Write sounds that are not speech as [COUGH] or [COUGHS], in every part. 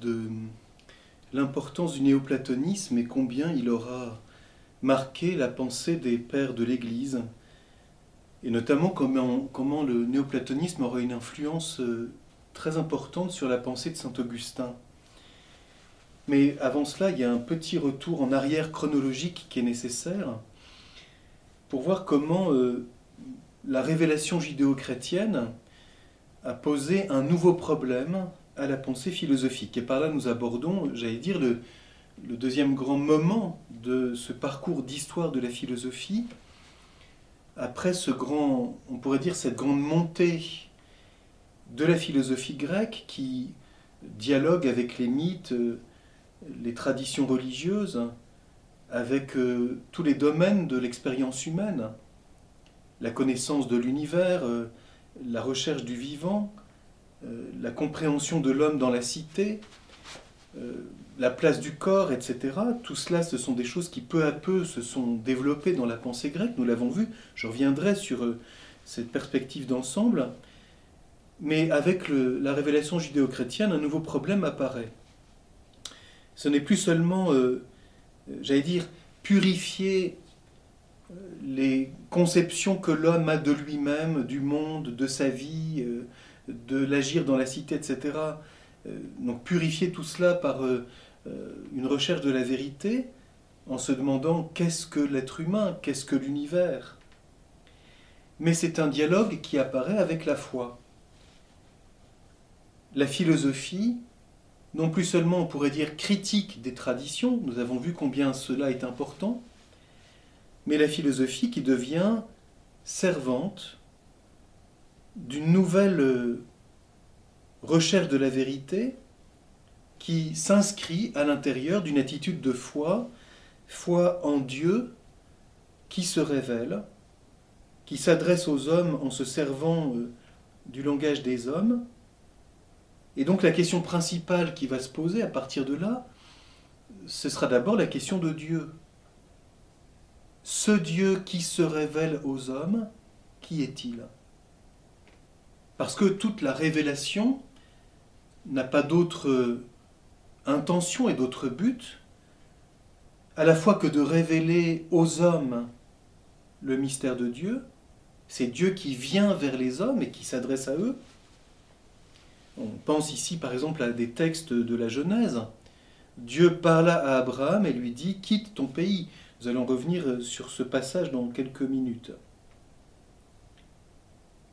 de l'importance du néoplatonisme et combien il aura marqué la pensée des pères de l'Église, et notamment comment, comment le néoplatonisme aura une influence euh, très importante sur la pensée de Saint Augustin. Mais avant cela, il y a un petit retour en arrière chronologique qui est nécessaire pour voir comment euh, la révélation judéo-chrétienne a posé un nouveau problème à la pensée philosophique. Et par là, nous abordons, j'allais dire, le, deuxième grand moment de ce parcours d'histoire de la philosophie, après ce grand, on pourrait dire cette grande montée de la philosophie grecque qui dialogue avec les mythes, les traditions religieuses, avec euh, tous les domaines de l'expérience humaine, la connaissance de l'univers, euh, la recherche du vivant, la compréhension de l'homme dans la cité, la place du corps, etc. Tout cela, ce sont des choses qui peu à peu se sont développées dans la pensée grecque, nous l'avons vu, je reviendrai sur cette perspective d'ensemble, mais avec la révélation judéo-chrétienne, un nouveau problème apparaît. Ce n'est plus seulement, euh, j'allais dire, purifier euh, les conceptions que l'homme a de lui-même, du monde, de sa vie, euh, de l'agir dans la cité, etc. Donc purifier tout cela par une recherche de la vérité en se demandant qu'est-ce que l'être humain, qu'est-ce que l'univers. Mais c'est un dialogue qui apparaît avec la foi la philosophie, non plus seulement on pourrait dire critique des traditions, nous avons vu combien cela est important, mais la philosophie qui devient servante d'une nouvelle euh, recherche de la vérité qui s'inscrit à l'intérieur d'une attitude de foi, foi en Dieu qui se révèle, qui s'adresse aux hommes en se servant euh, du langage des hommes, et donc la question principale qui va se poser à partir de là, ce sera d'abord la question de Dieu. Ce Dieu qui se révèle aux hommes, qui est-il? Parce que toute la révélation n'a pas d'autre intention et d'autre but, à la fois que de révéler aux hommes le mystère de Dieu, c'est Dieu qui vient vers les hommes et qui s'adresse à eux, on pense ici par exemple à des textes de la Genèse. Dieu parla à Abraham et lui dit Quitte ton pays. Nous allons revenir sur ce passage dans quelques minutes.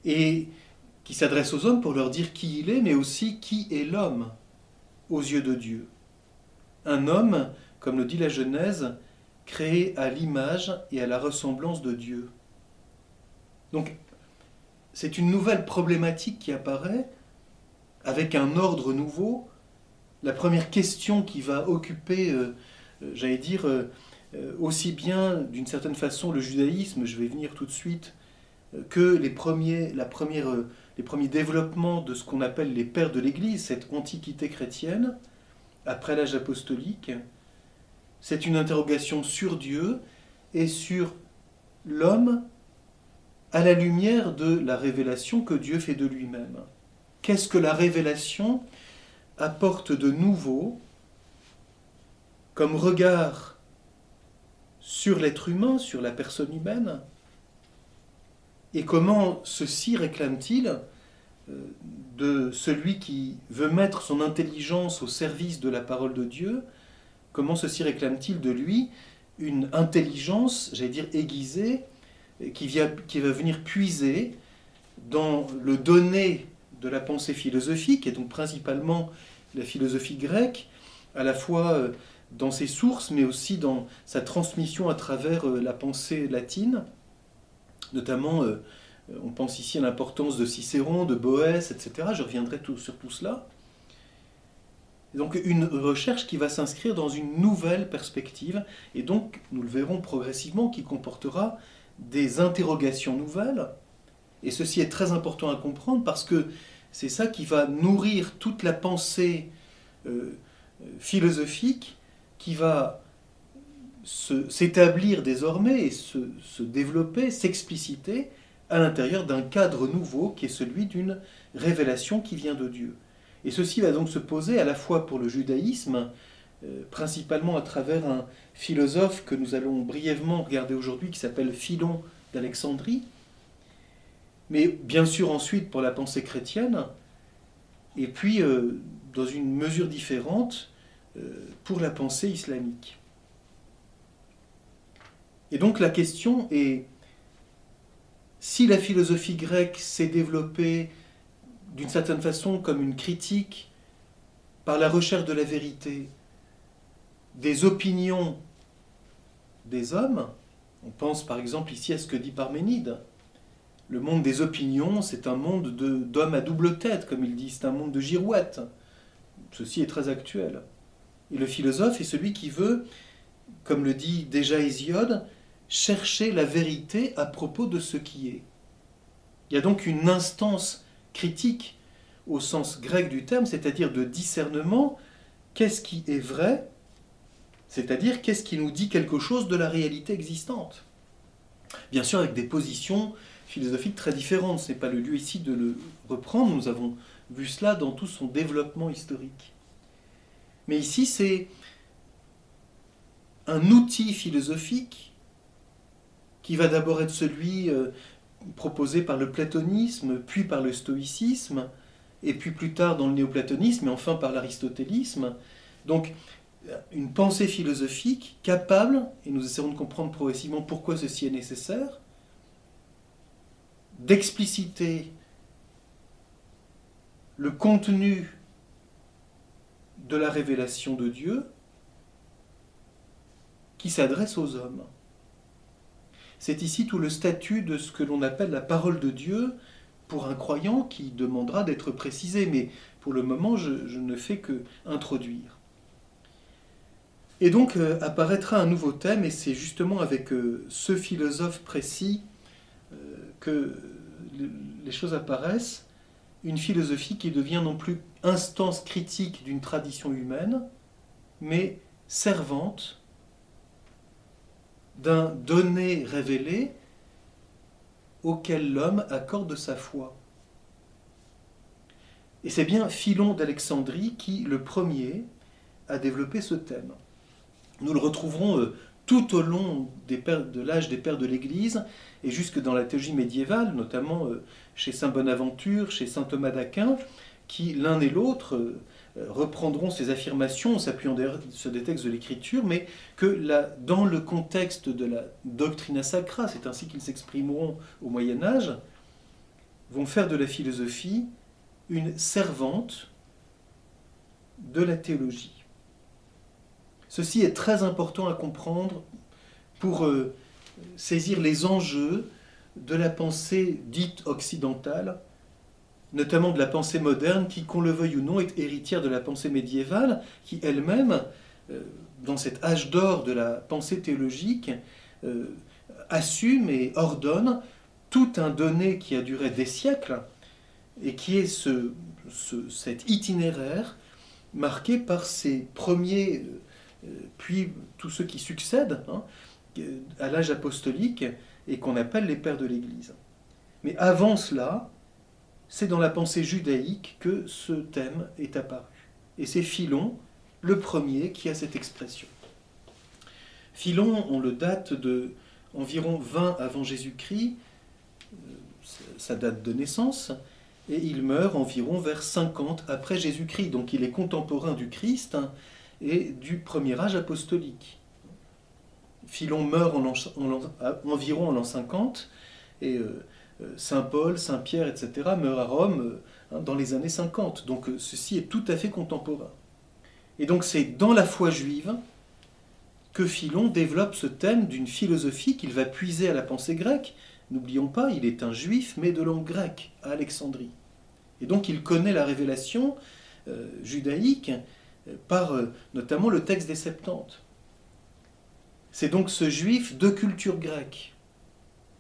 Et qui s'adresse aux hommes pour leur dire qui il est, mais aussi qui est l'homme aux yeux de Dieu. Un homme, comme le dit la Genèse, créé à l'image et à la ressemblance de Dieu. Donc, c'est une nouvelle problématique qui apparaît avec un ordre nouveau, la première question qui va occuper, euh, euh, j'allais dire, euh, aussi bien d'une certaine façon le judaïsme, je vais venir tout de suite, que les premiers, la première, les premiers développements de ce qu'on appelle les pères de l'Église, cette antiquité chrétienne, après l'âge apostolique, c'est une interrogation sur Dieu et sur l'homme à la lumière de la révélation que Dieu fait de lui-même. Qu'est-ce que la révélation apporte de nouveau comme regard sur l'être humain, sur la personne humaine Et comment ceci réclame-t-il euh, de celui qui veut mettre son intelligence au service de la parole de Dieu Comment ceci réclame-t-il de lui une intelligence, j'allais dire aiguisée, qui, qui va venir puiser dans le donné de la pensée philosophique, et donc principalement la philosophie grecque, à la fois euh, dans ses sources, mais aussi dans sa transmission à travers euh, la pensée latine. Notamment, euh, on pense ici à l'importance de Cicéron, de Boès, etc. Je reviendrai sur tout cela. Donc une recherche qui va s'inscrire dans une nouvelle perspective, et donc, nous le verrons progressivement, qui comportera des interrogations nouvelles. Et ceci est très important à comprendre parce que c'est ça qui va nourrir toute la pensée euh, philosophique qui va s'établir désormais et se, se développer, s'expliciter à l'intérieur d'un cadre nouveau qui est celui d'une révélation qui vient de Dieu. Et ceci va donc se poser à la fois pour le judaïsme, euh, principalement à travers un philosophe que nous allons brièvement regarder aujourd'hui, qui s'appelle Philon d'Alexandrie, mais bien sûr ensuite pour la pensée chrétienne, et puis euh, dans une mesure différente euh, pour la pensée islamique. Et donc la question est, si la philosophie grecque s'est développée d'une certaine façon comme une critique par la recherche de la vérité des opinions des hommes, on pense par exemple ici à ce que dit Parménide, le monde des opinions, c'est un monde d'hommes à double tête, comme il dit, c'est un monde de girouettes. Ceci est très actuel. Et le philosophe est celui qui veut, comme le dit déjà Hésiode, chercher la vérité à propos de ce qui est. Il y a donc une instance critique au sens grec du terme, c'est-à-dire de discernement, qu'est-ce qui est vrai, c'est-à-dire qu'est-ce qui nous dit quelque chose de la réalité existante? Bien sûr avec des positions philosophiques très différentes, ce n'est pas le lieu ici de le reprendre, nous avons vu cela dans tout son développement historique. Mais ici c'est un outil philosophique qui va d'abord être celui euh, proposé par le platonisme, puis par le stoïcisme, et puis plus tard dans le néoplatonisme, et enfin par l'aristotélisme. Donc une pensée philosophique capable, et nous essaierons de comprendre progressivement pourquoi ceci est nécessaire, d'expliciter le contenu de la révélation de Dieu qui s'adresse aux hommes. C'est ici tout le statut de ce que l'on appelle la parole de Dieu pour un croyant qui demandera d'être précisé, mais pour le moment, je, ne fais que introduire. Et donc euh, apparaîtra un nouveau thème, et c'est justement avec euh, ce philosophe précis euh, que les choses apparaissent, une philosophie qui devient non plus instance critique d'une tradition humaine, mais servante d'un donné révélé auquel l'homme accorde sa foi. Et c'est bien Philon d'Alexandrie qui, le premier, a développé ce thème. Nous le retrouverons euh, tout au long de l'âge des pères de l'Église et jusque dans la théologie médiévale, notamment euh, chez Saint Bonaventure, chez Saint Thomas d'Aquin, qui l'un et l'autre euh, reprendront ces affirmations en s'appuyant sur des textes de l'Écriture, mais que dans le contexte de la doctrina sacra, c'est ainsi qu'ils s'exprimeront au Moyen Âge, vont faire de la philosophie une servante de la théologie. Ceci est très important à comprendre pour euh, saisir les enjeux de la pensée dite occidentale notamment de la pensée moderne, qui, qu'on le veuille ou non, est héritière de la pensée médiévale, qui elle-même, euh, dans cet âge d'or de la pensée théologique, euh, assume et ordonne tout un donné qui a duré des siècles, et qui est ce, cet itinéraire marqué par ces premiers, euh, puis tous ceux qui succèdent hein, à l'âge apostolique, et qu'on appelle les pères de l'Église. Mais avant cela, c'est dans la pensée judaïque que ce thème est apparu. Et c'est Philon, le premier, qui a cette expression. Philon, on le date de environ 20 avant Jésus-Christ, euh, sa date de naissance, et il meurt environ vers 50 après Jésus-Christ. Donc il est contemporain du Christ hein, et du premier âge apostolique. Philon meurt en environ en l'an 50, et euh, euh, Saint Paul, Saint Pierre, etc., meurent à Rome euh, hein, dans les années 50. Donc euh, ceci est tout à fait contemporain. Et donc c'est dans la foi juive que Philon développe ce thème d'une philosophie qu'il va puiser à la pensée grecque. N'oublions pas, il est un juif, mais de langue grecque, à Alexandrie. Et donc il connaît la révélation judaïque par notamment le texte des Septante. C'est donc ce juif de culture grecque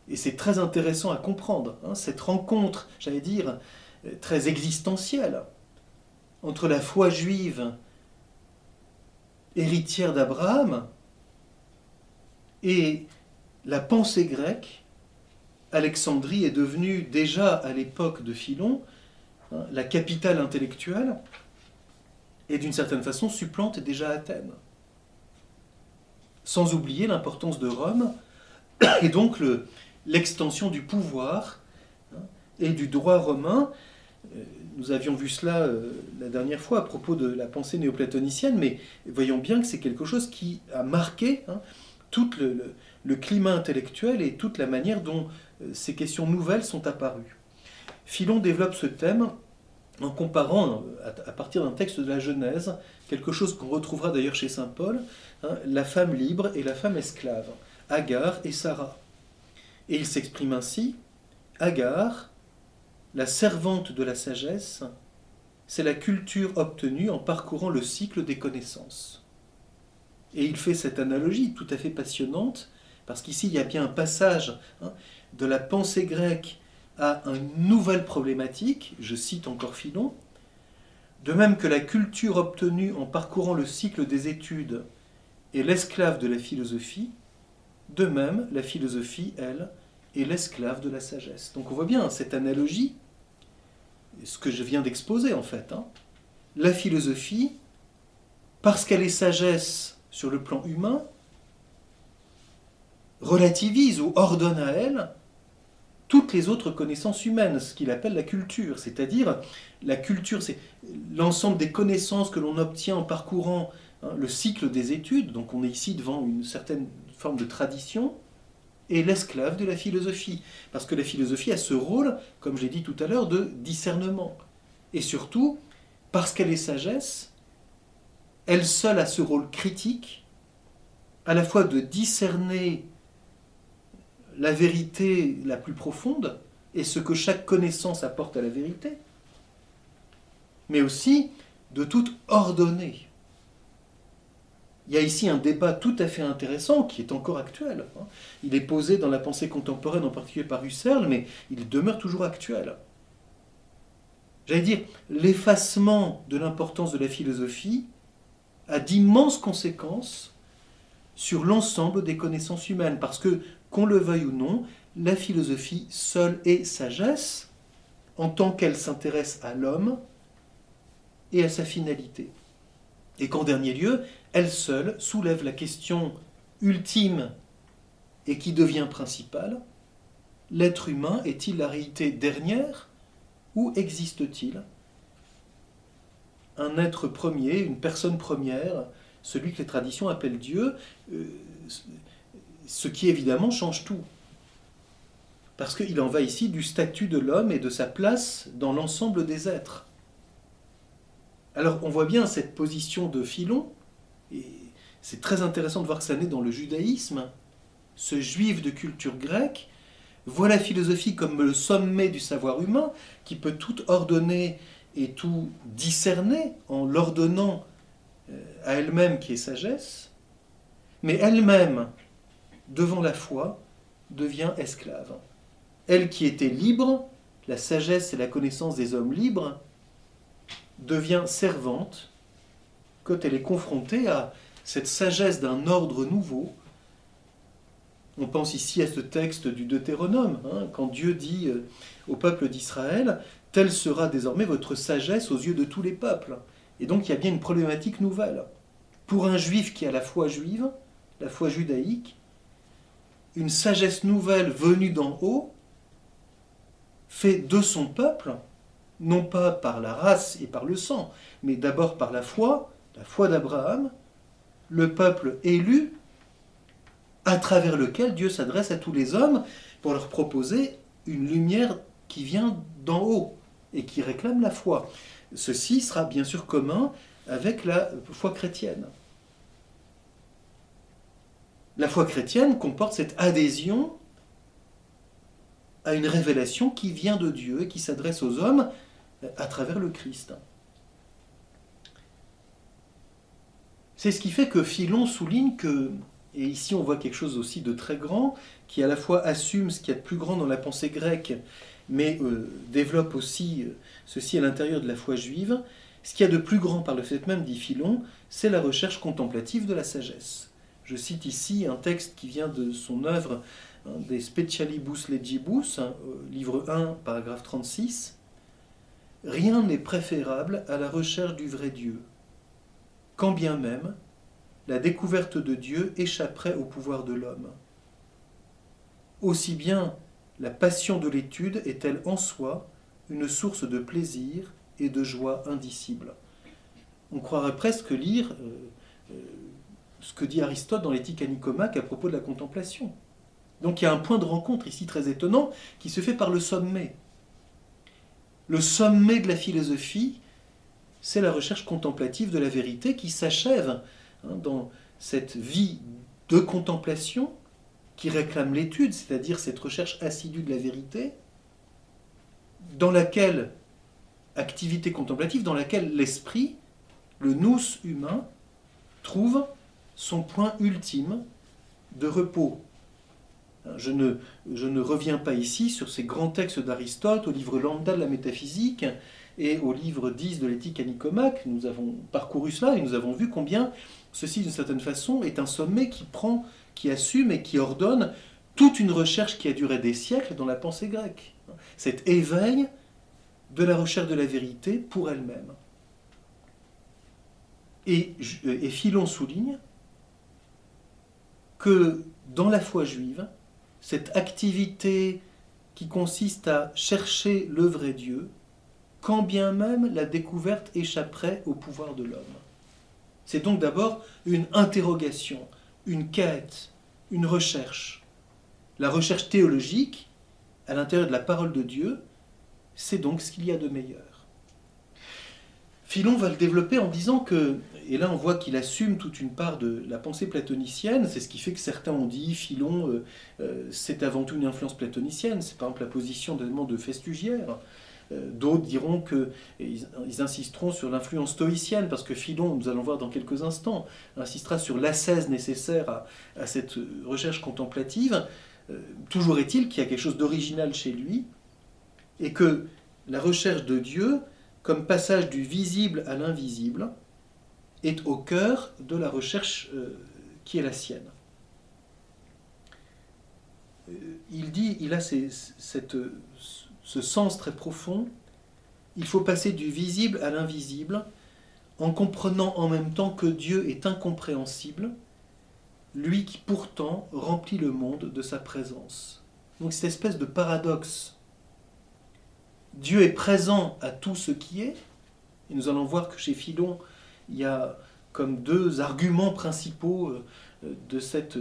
et c'est très intéressant à comprendre, hein, cette rencontre, j'allais dire, euh, très existentielle entre la foi juive héritière d'Abraham et la pensée grecque. Alexandrie est devenue déjà à l'époque de Philon hein, la capitale intellectuelle, et d'une certaine façon supplante déjà Athènes. Sans oublier l'importance de Rome [COUGHS] et donc l'extension du pouvoir hein, et du droit romain. Euh, nous avions vu cela euh, la dernière fois à propos de la pensée néoplatonicienne, mais voyons bien que c'est quelque chose qui a marqué hein, tout le, climat intellectuel et toute la manière dont euh, ces questions nouvelles sont apparues. Philon développe ce thème en comparant, à partir d'un texte de la Genèse, quelque chose qu'on retrouvera d'ailleurs chez Saint Paul, hein, la femme libre et la femme esclave, Agar et Sarah. Et il s'exprime ainsi, Agar, la servante de la sagesse, c'est la culture obtenue en parcourant le cycle des connaissances. Et il fait cette analogie tout à fait passionnante, parce qu'ici il y a bien un passage hein, de la pensée grecque à une nouvelle problématique, je cite encore Philon, de même que la culture obtenue en parcourant le cycle des études est l'esclave de la philosophie, de même la philosophie, elle, est l'esclave de la sagesse. Donc on voit bien cette analogie, ce que je viens d'exposer en fait. Hein. La philosophie, parce qu'elle est sagesse sur le plan humain, relativise ou ordonne à elle toutes les autres connaissances humaines, ce qu'il appelle la culture. C'est-à-dire, la culture, c'est l'ensemble des connaissances que l'on obtient en parcourant hein, le cycle des études. Donc on est ici devant une certaine de tradition, et l'esclave de la philosophie. Parce que la philosophie a ce rôle, comme j'ai dit tout à l'heure, de discernement. Et surtout, parce qu'elle est sagesse, elle seule a ce rôle critique, à la fois de discerner la vérité la plus profonde et ce que chaque connaissance apporte à la vérité, mais aussi de tout ordonner. Il y a ici un débat tout à fait intéressant qui est encore actuel. Hein. Il est posé dans la pensée contemporaine, en particulier par Husserl, mais il demeure toujours actuel. J'allais dire, l'effacement de l'importance de la philosophie a d'immenses conséquences sur l'ensemble des connaissances humaines, parce que qu'on le veuille ou non, la philosophie seule est sagesse en tant qu'elle s'intéresse à l'homme et à sa finalité. Et qu'en dernier lieu, elle seule soulève la question ultime et qui devient principale, l'être humain est-il la réalité dernière ou existe-t-il un être premier, une personne première, celui que les traditions appellent Dieu, euh, ce qui évidemment change tout. Parce qu'il en va ici du statut de l'homme et de sa place dans l'ensemble des êtres. Alors on voit bien cette position de Philon, et c'est très intéressant de voir que ça naît dans le judaïsme. Ce juif de culture grecque voit la philosophie comme le sommet du savoir humain, qui peut tout ordonner et tout discerner en l'ordonnant euh, à elle-même qui est sagesse, mais elle-même devant la foi, devient esclave. Elle qui était libre, la sagesse et la connaissance des hommes libres, devient servante quand elle est confrontée à cette sagesse d'un ordre nouveau. On pense ici à ce texte du Deutéronome, hein, quand Dieu dit euh, au peuple d'Israël, Telle sera désormais votre sagesse aux yeux de tous les peuples. Et donc il y a bien une problématique nouvelle. Pour un juif qui a la foi juive, la foi judaïque, une sagesse nouvelle venue d'en haut fait de son peuple, non pas par la race et par le sang, mais d'abord par la foi, la foi d'Abraham, le peuple élu, à travers lequel Dieu s'adresse à tous les hommes pour leur proposer une lumière qui vient d'en haut et qui réclame la foi. Ceci sera bien sûr commun avec la foi chrétienne. La foi chrétienne comporte cette adhésion à une révélation qui vient de Dieu et qui s'adresse aux hommes à travers le Christ. C'est ce qui fait que Philon souligne que, et ici on voit quelque chose aussi de très grand, qui à la fois assume ce qu'il y a de plus grand dans la pensée grecque, mais euh, développe aussi euh, ceci à l'intérieur de la foi juive, ce qu'il y a de plus grand par le fait même, dit Philon, c'est la recherche contemplative de la sagesse. Je cite ici un texte qui vient de son œuvre des Specialibus Legibus, hein, livre 1, paragraphe 36. rien n'est préférable à la recherche du vrai Dieu, quand bien même la découverte de Dieu échapperait au pouvoir de l'homme. Aussi bien la passion de l'étude est-elle en soi une source de plaisir et de joie indicible. On croirait presque lire euh, euh, ce que dit Aristote dans l'éthique à Nicomaque à propos de la contemplation. Donc il y a un point de rencontre ici très étonnant qui se fait par le sommet. Le sommet de la philosophie, c'est la recherche contemplative de la vérité qui s'achève hein, dans cette vie de contemplation qui réclame l'étude, c'est-à-dire cette recherche assidue de la vérité, dans laquelle, activité contemplative, dans laquelle l'esprit, le nous humain, trouve son point ultime de repos. Je ne, reviens pas ici sur ces grands textes d'Aristote, au livre Lambda de la métaphysique et au livre 10 de l'éthique à Nicomaque. Nous avons parcouru cela et nous avons vu combien ceci, d'une certaine façon, est un sommet qui prend, qui assume et qui ordonne toute une recherche qui a duré des siècles dans la pensée grecque. Cet éveil de la recherche de la vérité pour elle-même. Et Philon souligne que dans la foi juive, cette activité qui consiste à chercher le vrai Dieu, quand bien même la découverte échapperait au pouvoir de l'homme. C'est donc d'abord une interrogation, une quête, une recherche. La recherche théologique, à l'intérieur de la parole de Dieu, c'est donc ce qu'il y a de meilleur. Philon va le développer en disant que, et là on voit qu'il assume toute une part de la pensée platonicienne, c'est ce qui fait que certains ont dit Philon euh, euh, c'est avant tout une influence platonicienne, c'est par exemple la position de Festugière. Euh, d'autres diront que ils, insisteront sur l'influence stoïcienne, parce que Philon, nous allons voir dans quelques instants, insistera sur l'ascèse nécessaire à, cette recherche contemplative. toujours est-il qu'il y a quelque chose d'original chez lui, et que la recherche de Dieu, comme passage du visible à l'invisible, est au cœur de la recherche euh, qui est la sienne. Euh, il dit, il a ce sens très profond, il faut passer du visible à l'invisible en comprenant en même temps que Dieu est incompréhensible, lui qui pourtant remplit le monde de sa présence. Donc cette espèce de paradoxe Dieu est présent à tout ce qui est. Et nous allons voir que chez Philon, il y a comme deux arguments principaux euh, de cette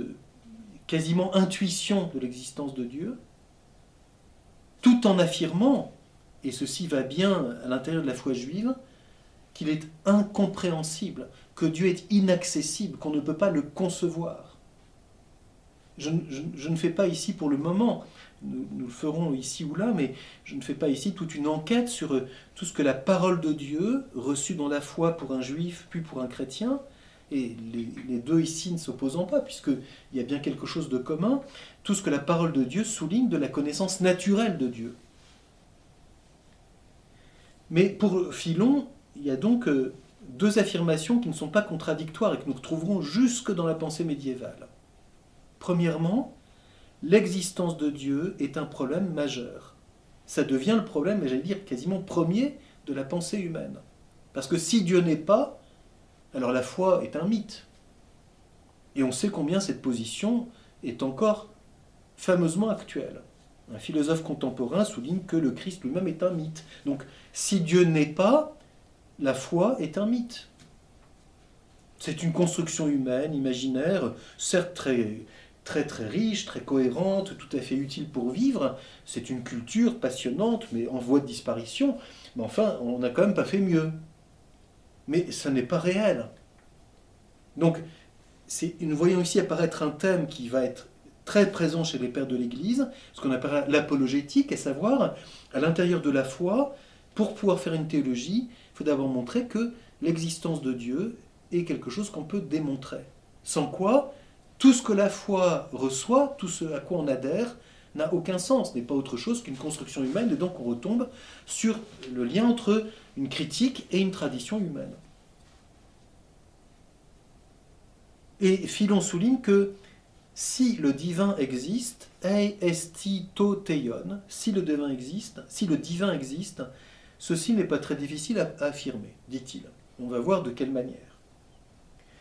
quasiment intuition de l'existence de Dieu, tout en affirmant, et ceci va bien à l'intérieur de la foi juive, qu'il est incompréhensible, que Dieu est inaccessible, qu'on ne peut pas le concevoir. Je, je, ne fais pas ici pour le moment nous, le ferons ici ou là, mais je ne fais pas ici toute une enquête sur euh, tout ce que la parole de Dieu, reçue dans la foi pour un juif puis pour un chrétien, et les, deux ici ne s'opposant pas, puisqu'il y a bien quelque chose de commun, tout ce que la parole de Dieu souligne de la connaissance naturelle de Dieu. Mais pour Philon, il y a donc euh, deux affirmations qui ne sont pas contradictoires et que nous retrouverons jusque dans la pensée médiévale. Premièrement, l'existence de Dieu est un problème majeur. Ça devient le problème, mais j'allais dire quasiment premier, de la pensée humaine. Parce que si Dieu n'est pas, alors la foi est un mythe. Et on sait combien cette position est encore fameusement actuelle. Un philosophe contemporain souligne que le Christ lui-même est un mythe. Donc si Dieu n'est pas, la foi est un mythe. C'est une construction humaine, imaginaire, certes très, très très riche, très cohérente, tout à fait utile pour vivre. C'est une culture passionnante, mais en voie de disparition. Mais enfin, on n'a quand même pas fait mieux. Mais ça n'est pas réel. Donc, nous voyons ici apparaître un thème qui va être très présent chez les pères de l'Église, ce qu'on appelle l'apologétique, à savoir, à l'intérieur de la foi, pour pouvoir faire une théologie, il faut d'abord montrer que l'existence de Dieu est quelque chose qu'on peut démontrer. Sans quoi, tout ce que la foi reçoit, tout ce à quoi on adhère, n'a aucun sens, n'est pas autre chose qu'une construction humaine, et donc on retombe sur le lien entre une critique et une tradition humaine. Et Philon souligne que si le divin existe, ei si le divin existe, si le divin existe, ceci n'est pas très difficile à, affirmer, dit-il. On va voir de quelle manière.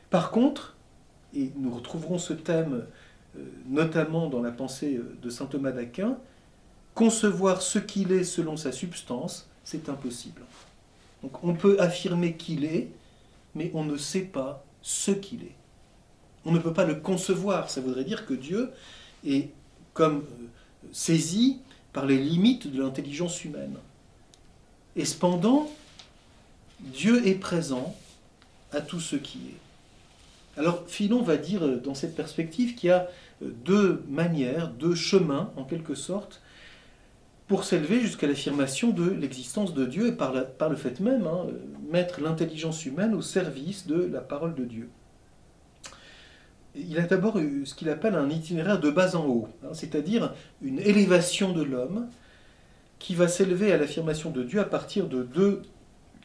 Par contre, et nous retrouverons ce thème euh, notamment dans la pensée euh, de saint Thomas d'Aquin, concevoir ce qu'il est selon sa substance, c'est impossible. Donc on peut affirmer qu'il est, mais on ne sait pas ce qu'il est. On ne peut pas le concevoir. Ça voudrait dire que Dieu est comme euh, saisi par les limites de l'intelligence humaine. Et cependant, Dieu est présent à tout ce qui est. Alors Philon va dire euh, dans cette perspective qu'il y a euh, deux manières, deux chemins en quelque sorte, pour s'élever jusqu'à l'affirmation de l'existence de Dieu et par, le fait même hein, mettre l'intelligence humaine au service de la parole de Dieu. Il a d'abord ce qu'il appelle un itinéraire de bas en haut, hein, c'est-à-dire une élévation de l'homme qui va s'élever à l'affirmation de Dieu à partir de deux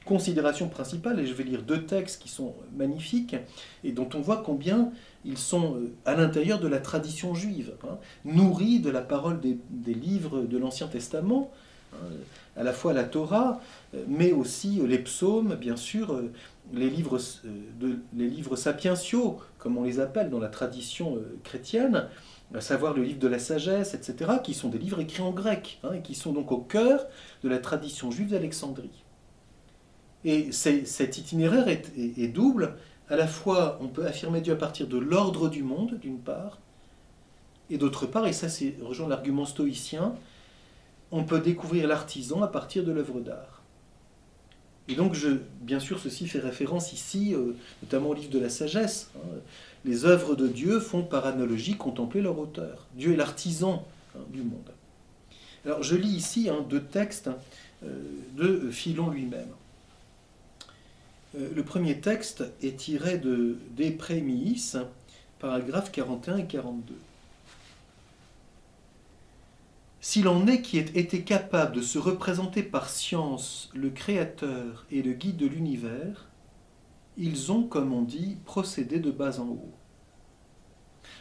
considérations principales, et je vais lire deux textes qui sont magnifiques, et dont on voit combien ils sont euh, à l'intérieur de la tradition juive, hein, nourris de la parole des, livres de l'Ancien Testament, hein, à la fois la Torah, euh, mais aussi euh, les psaumes, bien sûr, les livres, les livres sapientiaux, comme on les appelle dans la tradition chrétienne, à savoir le livre de la sagesse, etc., qui sont des livres écrits en grec, hein, et qui sont donc au cœur de la tradition juive d'Alexandrie. Et cet itinéraire est double, à la fois, on peut affirmer Dieu à partir de l'ordre du monde, d'une part, et d'autre part, et ça c'est rejoint l'argument stoïcien, on peut découvrir l'artisan à partir de l'œuvre d'art. Et donc, je, bien sûr, ceci fait référence ici, euh, notamment au livre de la sagesse. Hein. Les œuvres de Dieu font par analogie contempler leur auteur. Dieu est l'artisan hein, du monde. Alors, je lis ici hein, deux textes euh, de Philon lui-même. Euh, le premier texte est tiré de Des Prémiis, paragraphes 41 et 42. S'il en est qui ait été capable de se représenter par science le Créateur et le guide de l'univers, ils ont, comme on dit, procédé de bas en haut.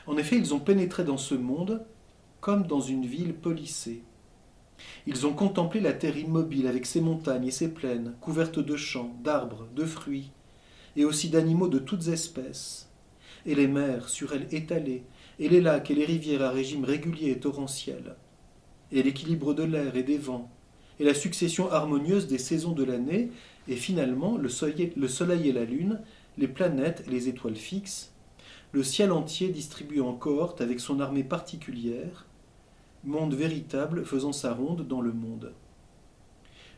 En effet, ils ont pénétré dans ce monde comme dans une ville polissée. Ils ont contemplé la terre immobile avec ses montagnes et ses plaines, couvertes de champs, d'arbres, de fruits, et aussi d'animaux de toutes espèces, et les mers sur elles étalées, et les lacs et les rivières à régime régulier et torrentiel, et l'équilibre de l'air et des vents, et la succession harmonieuse des saisons de l'année, et finalement le soleil, le soleil et la lune, les planètes et les étoiles fixes, le ciel entier distribué en cohortes avec son armée particulière, monde véritable faisant sa ronde dans le monde.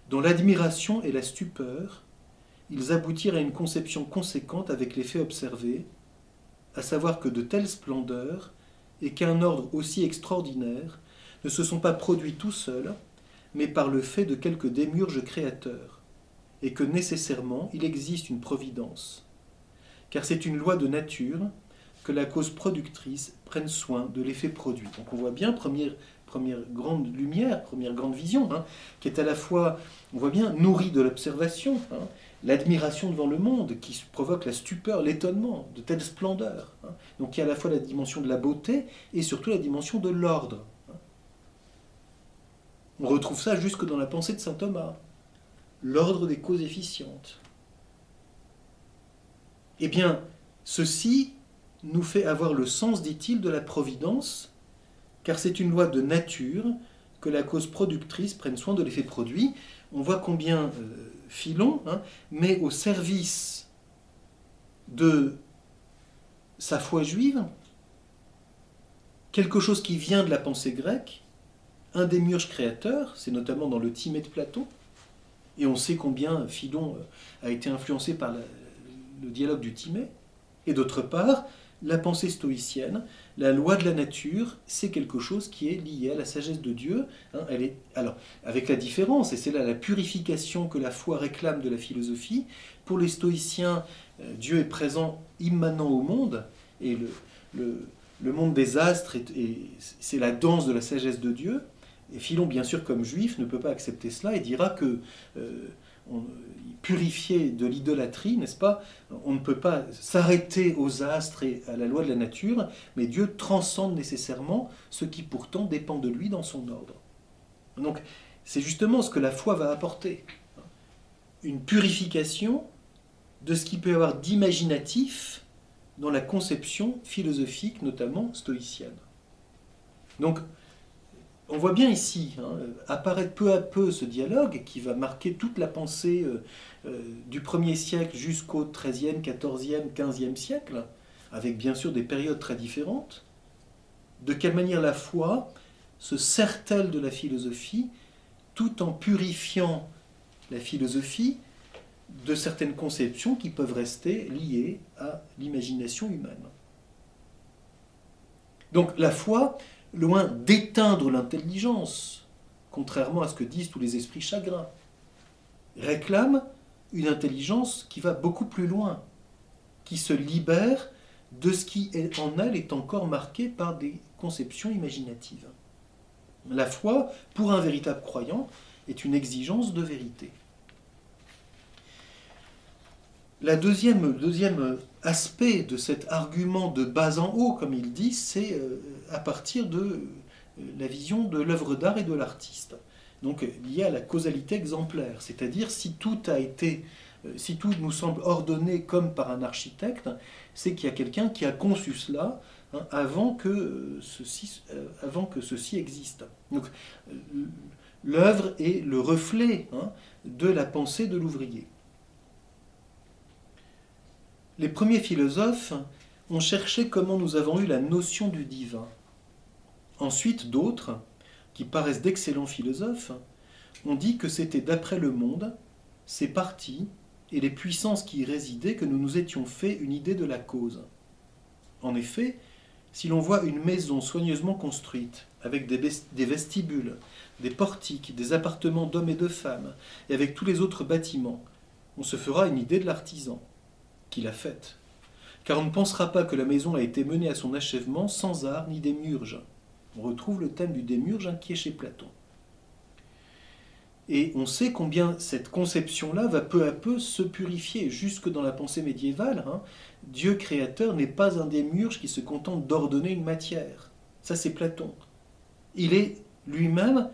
Dans l'admiration et la stupeur, ils aboutirent à une conception conséquente avec les faits observés, à savoir que de telles splendeurs et qu'un ordre aussi extraordinaire ne se sont pas produits tout seuls, mais par le fait de quelques démiurges créateurs, et que nécessairement il existe une providence. Car c'est une loi de nature que la cause productrice prenne soin de l'effet produit. Donc on voit bien, première première grande lumière, première grande vision, hein, qui est à la fois, on voit bien, nourrie de l'observation, hein, l'admiration devant le monde, qui provoque la stupeur, l'étonnement de telle splendeur. Hein. Donc il y a à la fois la dimension de la beauté et surtout la dimension de l'ordre. On retrouve ça jusque dans la pensée de saint Thomas, l'ordre des causes efficientes. Eh bien, ceci nous fait avoir le sens, dit-il, de la providence car c'est une loi de nature que la cause productrice prenne soin de l'effet produit. On voit combien euh, Philon hein, met au service de sa foi juive quelque chose qui vient de la pensée grecque, un des murges créateurs, c'est notamment dans le Timée de Platon, et on sait combien Philon euh, a été influencé par le dialogue du Timée, et d'autre part, la pensée stoïcienne, la loi de la nature, c'est quelque chose qui est lié à la sagesse de Dieu. Hein, elle est, alors, avec la différence, et c'est là la purification que la foi réclame de la philosophie, pour les stoïciens, euh, Dieu est présent immanent au monde, et le, le, monde des astres, c'est la danse de la sagesse de Dieu. Et Philon, bien sûr, comme juif, ne peut pas accepter cela et dira que euh, on, purifié de l'idolâtrie, n'est-ce pas? On ne peut pas s'arrêter aux astres et à la loi de la nature, mais Dieu transcende nécessairement ce qui pourtant dépend de lui dans son ordre. Donc, c'est justement ce que la foi va apporter. une purification de ce qui peut y avoir d'imaginatif dans la conception philosophique, notamment stoïcienne. Donc, on voit bien ici hein, apparaître peu à peu ce dialogue qui va marquer toute la pensée euh, euh, du 1er siècle jusqu'au 13e, 14e, 15e siècle, avec bien sûr des périodes très différentes. De quelle manière la foi se sert-elle de la philosophie tout en purifiant la philosophie de certaines conceptions qui peuvent rester liées à l'imagination humaine? Donc la foi, loin d'éteindre l'intelligence, contrairement à ce que disent tous les esprits chagrins, réclame une intelligence qui va beaucoup plus loin, qui se libère de ce qui en elle est encore marqué par des conceptions imaginatives. La foi, pour un véritable croyant, est une exigence de vérité. La deuxième, deuxième aspect de cet argument de bas en haut, comme il dit, c'est euh, à partir de euh, la vision de l'œuvre d'art et de l'artiste. Donc lié à la causalité exemplaire, c'est-à-dire si tout a été, euh, si tout nous semble ordonné comme par un architecte, c'est qu'il y a quelqu'un qui a conçu cela hein, avant, que ceci, avant que ceci existe. Donc l'œuvre est le reflet hein, de la pensée de l'ouvrier les premiers philosophes ont cherché comment nous avons eu la notion du divin. Ensuite, d'autres, qui paraissent d'excellents philosophes, ont dit que c'était d'après le monde, ses parties et les puissances qui y résidaient que nous nous étions fait une idée de la cause. En effet, si l'on voit une maison soigneusement construite, avec des vestibules, des portiques, des appartements d'hommes et de femmes, et avec tous les autres bâtiments, on se fera une idée de l'artisan qu'il a faite. Car on ne pensera pas que la maison a été menée à son achèvement sans art ni démurge. On retrouve le thème du démurge qui est chez Platon. Et on sait combien cette conception-là va peu à peu se purifier, jusque dans la pensée médiévale. Hein. Dieu créateur n'est pas un démurge qui se contente d'ordonner une matière. Ça, c'est Platon. Il est lui-même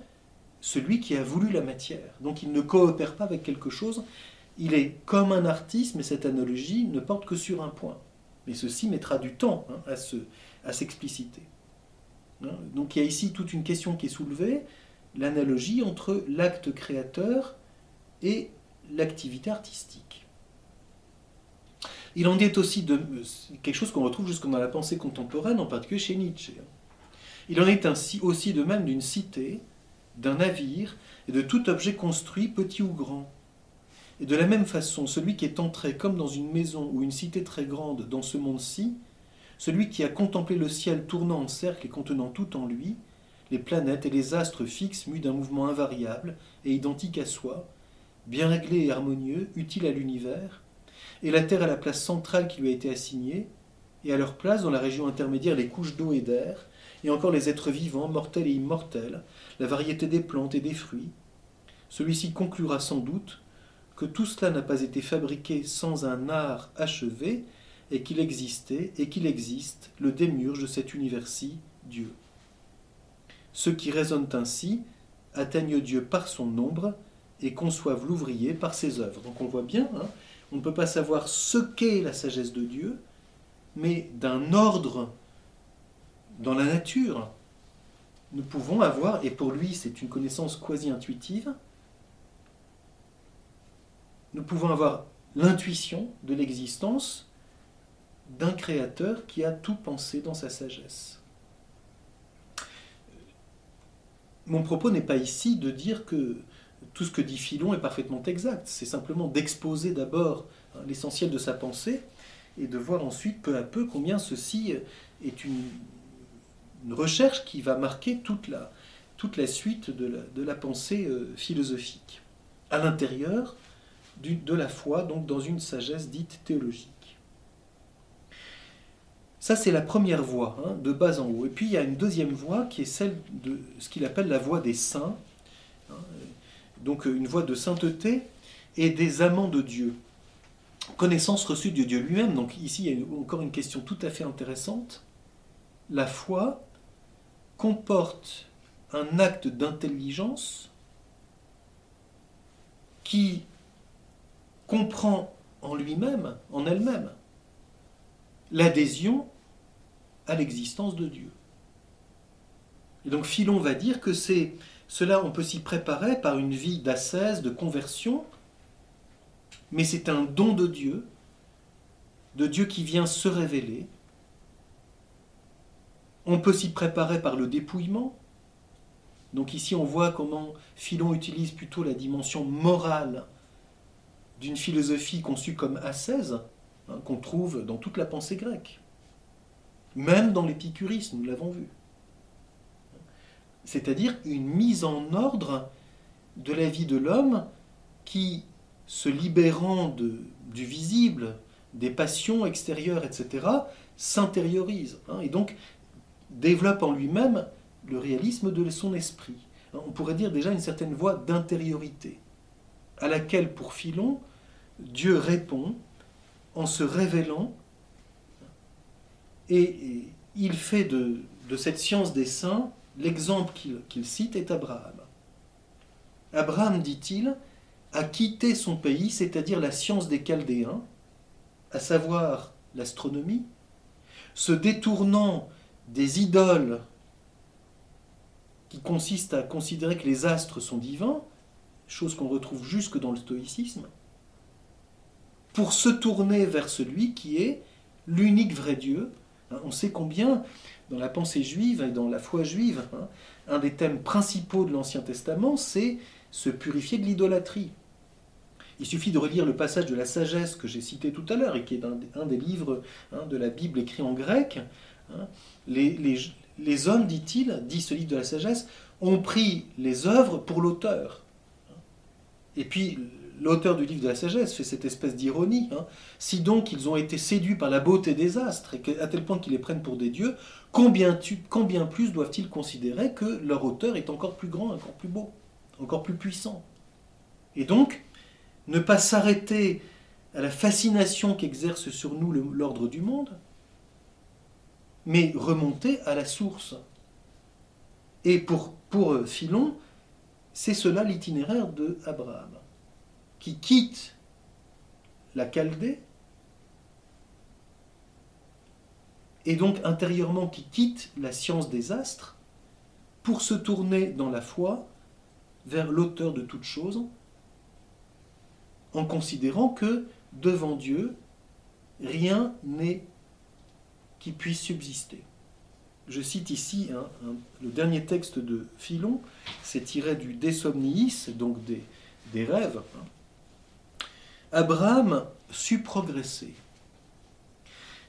celui qui a voulu la matière. Donc il ne coopère pas avec quelque chose, il est comme un artiste, mais cette analogie ne porte que sur un point. Mais ceci mettra du temps hein, à s'expliciter. Hein, donc il y a ici toute une question qui est soulevée, l'analogie entre l'acte créateur et l'activité artistique. Il en est aussi de quelque chose qu'on retrouve jusque dans la pensée contemporaine, en particulier chez Nietzsche. Il en est aussi de même d'une cité, d'un navire et de tout objet construit, petit ou grand. Et de la même façon, celui qui est entré comme dans une maison ou une cité très grande dans ce monde-ci, celui qui a contemplé le ciel tournant en cercle et contenant tout en lui, les planètes et les astres fixes mus d'un mouvement invariable et identique à soi, bien réglé et harmonieux, utile à l'univers, et la Terre à la place centrale qui lui a été assignée, et à leur place dans la région intermédiaire les couches d'eau et d'air, et encore les êtres vivants, mortels et immortels, la variété des plantes et des fruits. Celui-ci conclura sans doute que tout cela n'a pas été fabriqué sans un art achevé, et qu'il existait et qu'il existe le démurge de cet univers-ci, Dieu. Ceux qui raisonnent ainsi atteignent Dieu par son nombre et conçoivent l'ouvrier par ses œuvres. Donc on voit bien, hein, on ne peut pas savoir ce qu'est la sagesse de Dieu, mais d'un ordre dans la nature, nous pouvons avoir, et pour lui c'est une connaissance quasi intuitive, nous pouvons avoir l'intuition de l'existence d'un créateur qui a tout pensé dans sa sagesse. Mon propos n'est pas ici de dire que tout ce que dit Philon est parfaitement exact, c'est simplement d'exposer d'abord hein, l'essentiel de sa pensée et de voir ensuite peu à peu combien ceci est une, recherche qui va marquer toute la, suite de la, pensée euh, philosophique. À l'intérieur, de la foi, donc dans une sagesse dite théologique. Ça, c'est la première voie, hein, de bas en haut. Et puis, il y a une deuxième voie qui est celle de ce qu'il appelle la voie des saints, hein, donc une voie de sainteté et des amants de Dieu. Connaissance reçue de Dieu lui-même. Donc, ici, il y a encore une question tout à fait intéressante. La foi comporte un acte d'intelligence qui comprend en lui-même, en elle-même, l'adhésion à l'existence de Dieu. Et donc Philon va dire que c'est cela, on peut s'y préparer par une vie d'ascèse, de conversion, mais c'est un don de Dieu, de Dieu qui vient se révéler. On peut s'y préparer par le dépouillement. Donc ici, on voit comment Philon utilise plutôt la dimension morale d'une philosophie conçue comme ascèse, hein, qu'on trouve dans toute la pensée grecque, même dans l'épicurisme, nous l'avons vu. C'est-à-dire une mise en ordre de la vie de l'homme qui, se libérant de, du visible, des passions extérieures, etc., s'intériorise, hein, et donc développe en lui-même le réalisme de son esprit. On pourrait dire déjà une certaine voie d'intériorité, à laquelle, pour Philon, Dieu répond en se révélant, et, il fait de, cette science des saints, l'exemple qu'il cite est Abraham. Abraham, dit-il, a quitté son pays, c'est-à-dire la science des Chaldéens, à savoir l'astronomie, se détournant des idoles qui consistent à considérer que les astres sont divins, chose qu'on retrouve jusque dans le stoïcisme, pour se tourner vers celui qui est l'unique vrai Dieu. Hein, on sait combien, dans la pensée juive et dans la foi juive, hein, un des thèmes principaux de l'Ancien Testament, c'est se purifier de l'idolâtrie. Il suffit de relire le passage de la sagesse que j'ai cité tout à l'heure et qui est un, des livres hein, de la Bible écrit en grec. Les, les hommes, dit-il, dit ce livre de la sagesse, ont pris les œuvres pour l'auteur. Et puis, l'auteur du livre de la sagesse fait cette espèce d'ironie. Hein. Si donc ils ont été séduits par la beauté des astres, à tel point qu'ils les prennent pour des dieux, combien, plus doivent-ils considérer que leur auteur est encore plus grand, encore plus beau, encore plus puissant? Et donc, ne pas s'arrêter à la fascination qu'exerce sur nous l'ordre du monde, mais remonter à la source. Et pour, pour Philon, c'est cela l'itinéraire de Abraham qui quitte la Chaldée, et donc intérieurement qui quitte la science des astres, pour se tourner dans la foi vers l'auteur de toutes choses, en considérant que devant Dieu, rien n'est qui puisse subsister. Je cite ici le dernier texte de Philon, c'est tiré du De Somniis, donc des, rêves. Hein. Abraham sut progresser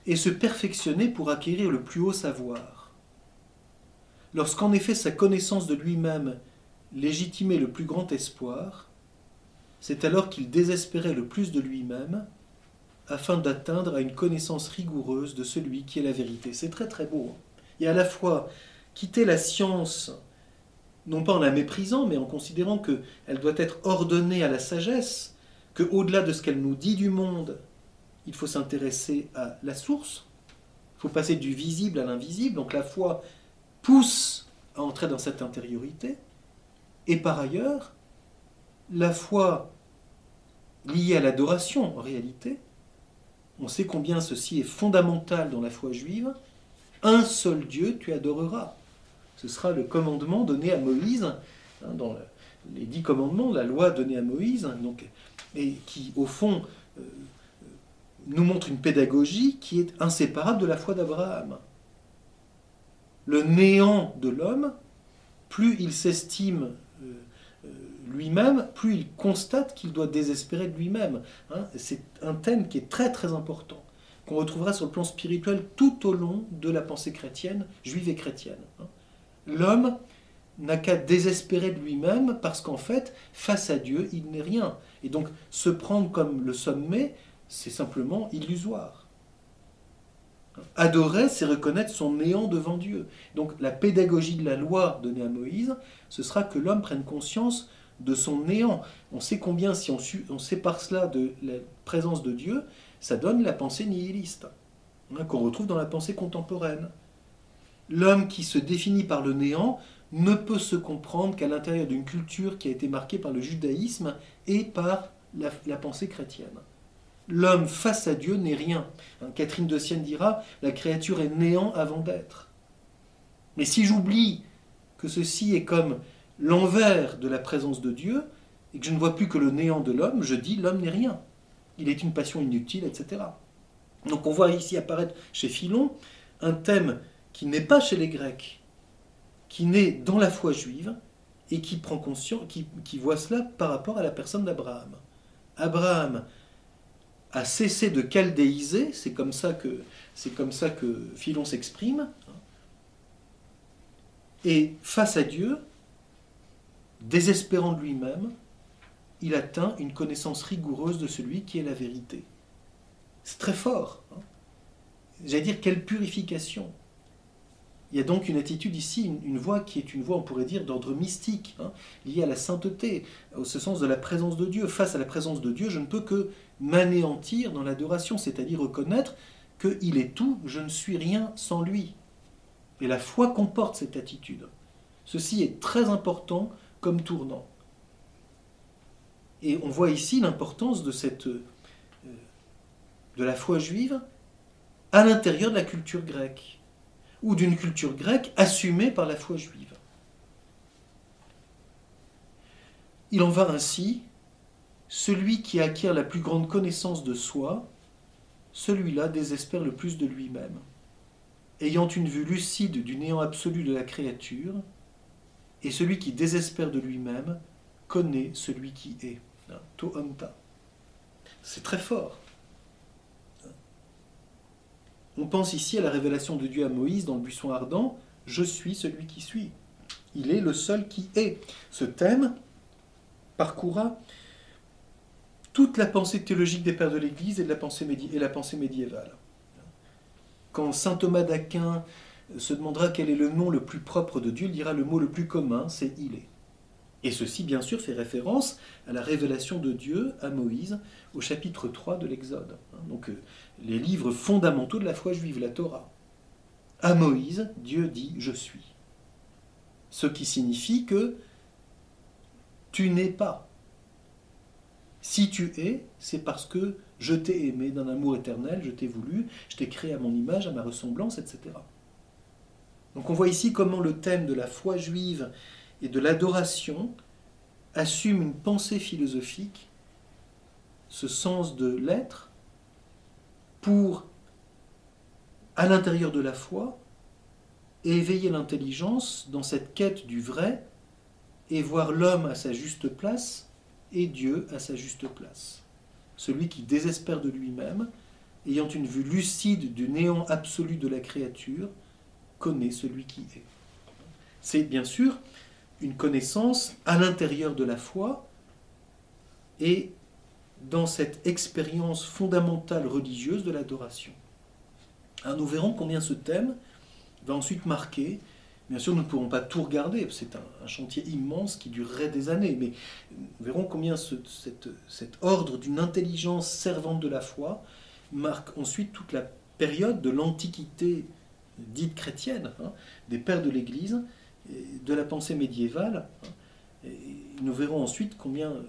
et se perfectionner pour acquérir le plus haut savoir. Lorsqu'en effet sa connaissance de lui-même légitimait le plus grand espoir, c'est alors qu'il désespérait le plus de lui-même afin d'atteindre à une connaissance rigoureuse de celui qui est la vérité. C'est très très beau. Hein. Et à la fois quitter la science, non pas en la méprisant, mais en considérant qu'elle doit être ordonnée à la sagesse, quau delà de ce qu'elle nous dit du monde, il faut s'intéresser à la source, il faut passer du visible à l'invisible, donc la foi pousse à entrer dans cette intériorité, et par ailleurs, la foi liée à l'adoration en réalité, on sait combien ceci est fondamental dans la foi juive, un seul Dieu tu adoreras. Ce sera le commandement donné à Moïse, hein, dans les dix commandements, la loi donnée à Moïse, donc et qui, au fond, euh, nous montre une pédagogie qui est inséparable de la foi d'Abraham. Le néant de l'homme, plus il s'estime euh, euh, lui-même, plus il constate qu'il doit désespérer de lui-même. Hein. C'est un thème qui est très très important, qu'on retrouvera sur le plan spirituel tout au long de la pensée chrétienne, juive et chrétienne. Hein. L'homme n'a qu'à désespérer de lui-même parce qu'en fait, face à Dieu, il n'est rien. Et donc, se prendre comme le sommet, c'est simplement illusoire. Adorer, c'est reconnaître son néant devant Dieu. Donc, la pédagogie de la loi donnée à Moïse, ce sera que l'homme prenne conscience de son néant. On sait combien, si on, sépare cela de la présence de Dieu, ça donne la pensée nihiliste, hein, qu'on retrouve dans la pensée contemporaine. L'homme qui se définit par le néant ne peut se comprendre qu'à l'intérieur d'une culture qui a été marquée par le judaïsme et par la, pensée chrétienne. L'homme face à Dieu n'est rien. Hein, Catherine de Sienne dira, la créature est néant avant d'être. Mais si j'oublie que ceci est comme l'envers de la présence de Dieu, et que je ne vois plus que le néant de l'homme, je dis l'homme n'est rien. Il est une passion inutile, etc. Donc on voit ici apparaître chez Philon un thème qui n'est pas chez les Grecs, qui naît dans la foi juive et qui prend conscience, qui, voit cela par rapport à la personne d'Abraham. Abraham a cessé de chaldéiser, c'est comme ça que c'est comme ça que Philon s'exprime, et face à Dieu, désespérant de lui-même, il atteint une connaissance rigoureuse de celui qui est la vérité. C'est très fort. Hein. J'allais dire, quelle purification. Il y a donc une attitude ici, une, voix qui est une voix, on pourrait dire, d'ordre mystique, hein, liée à la sainteté, au sens de la présence de Dieu. Face à la présence de Dieu, je ne peux que m'anéantir dans l'adoration, c'est-à-dire reconnaître qu'il est tout, je ne suis rien sans lui. Et la foi comporte cette attitude. Ceci est très important comme tournant. Et on voit ici l'importance de cette euh, de la foi juive à l'intérieur de la culture grecque, ou d'une culture grecque assumée par la foi juive. Il en va ainsi, celui qui acquiert la plus grande connaissance de soi, celui-là désespère le plus de lui-même. Ayant une vue lucide du néant absolu de la créature, et celui qui désespère de lui-même connaît celui qui est. C'est très fort. On pense ici à la révélation de Dieu à Moïse dans le buisson ardent, Je suis celui qui suis. Il est le seul qui est. Ce thème parcourra toute la pensée théologique des pères de l'Église et, la pensée médiévale. Quand saint Thomas d'Aquin se demandera quel est le nom le plus propre de Dieu, il dira le mot le plus commun, c'est il est. Et ceci, bien sûr, fait référence à la révélation de Dieu à Moïse au chapitre 3 de l'Exode. Donc, euh, les livres fondamentaux de la foi juive, la Torah. À Moïse, Dieu dit Je suis. Ce qui signifie que tu n'es pas. Si tu es, c'est parce que je t'ai aimé d'un amour éternel, je t'ai voulu, je t'ai créé à mon image, à ma ressemblance, etc. Donc on voit ici comment le thème de la foi juive et de l'adoration assume une pensée philosophique, ce sens de l'être, pour, à l'intérieur de la foi, éveiller l'intelligence dans cette quête du vrai et voir l'homme à sa juste place et Dieu à sa juste place. Celui qui désespère de lui-même, ayant une vue lucide du néant absolu de la créature, connaît celui qui est. C'est bien sûr une connaissance à l'intérieur de la foi et dans cette expérience fondamentale religieuse de l'adoration. Hein, nous verrons combien ce thème va ensuite marquer. Bien sûr, nous ne pourrons pas tout regarder, c'est un, chantier immense qui durerait des années, mais nous verrons combien cet ordre d'une intelligence servante de la foi marque ensuite toute la période de l'Antiquité dite chrétienne, hein, des pères de l'Église, de la pensée médiévale. Hein. nous verrons ensuite combien euh,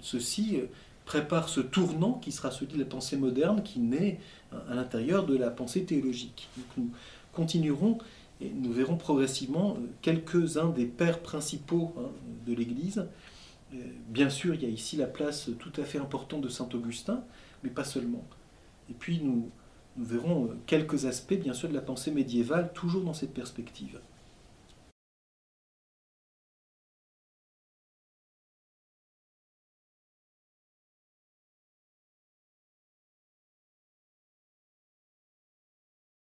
ceci euh, prépare ce tournant qui sera celui de la pensée moderne qui naît hein, à l'intérieur de la pensée théologique. nous continuerons et nous verrons progressivement euh, quelques-uns des pères principaux hein, de l'Église. Bien sûr, il y a ici la place tout à fait importante de Saint Augustin, mais pas seulement. Et puis nous, nous verrons quelques aspects, bien sûr, de la pensée médiévale, toujours dans cette perspective.